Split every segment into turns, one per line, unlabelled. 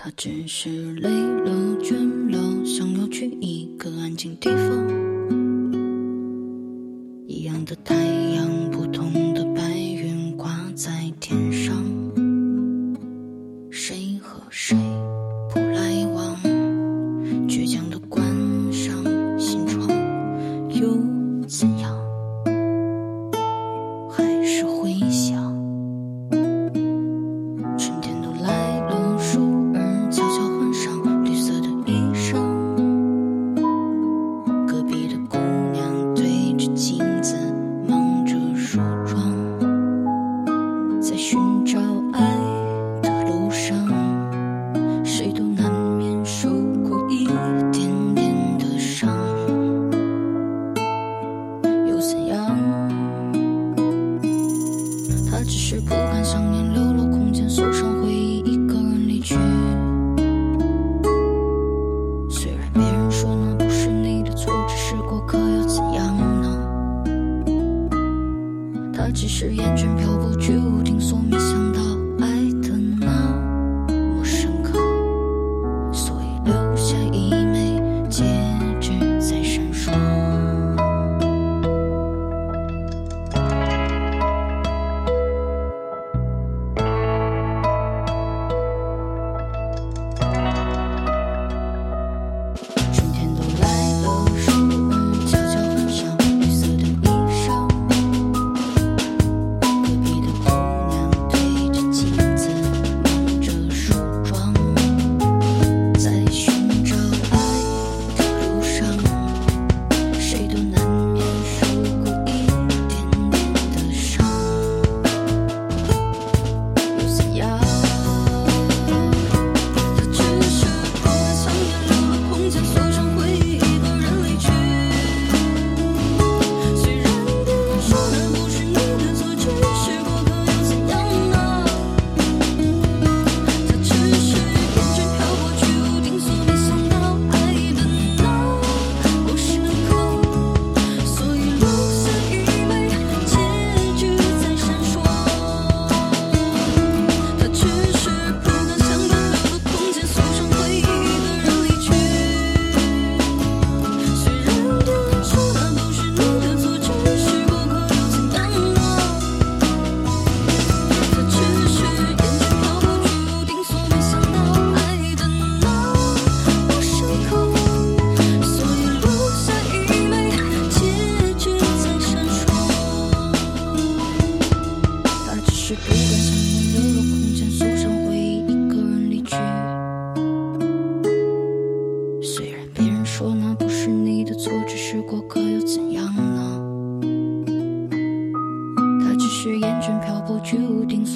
他只是累了倦了想要去一个安静地方。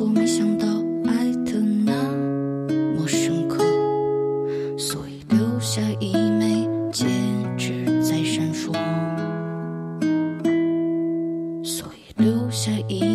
我没想到爱的那么深刻所以留下一枚戒指在闪烁。所以留下一